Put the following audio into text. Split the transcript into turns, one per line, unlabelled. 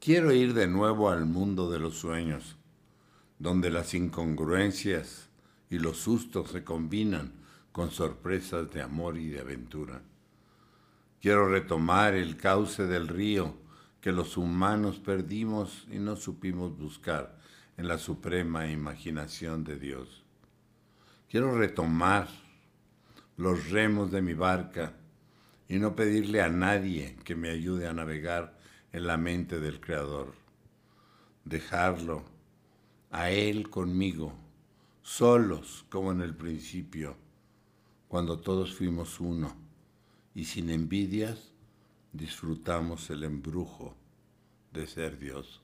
Quiero ir de nuevo al mundo de los sueños, donde las incongruencias y los sustos se combinan con sorpresas de amor y de aventura. Quiero retomar el cauce del río que los humanos perdimos y no supimos buscar en la suprema imaginación de Dios. Quiero retomar los remos de mi barca y no pedirle a nadie que me ayude a navegar en la mente del Creador. Dejarlo a Él conmigo, solos como en el principio, cuando todos fuimos uno y sin envidias disfrutamos el embrujo de ser Dios.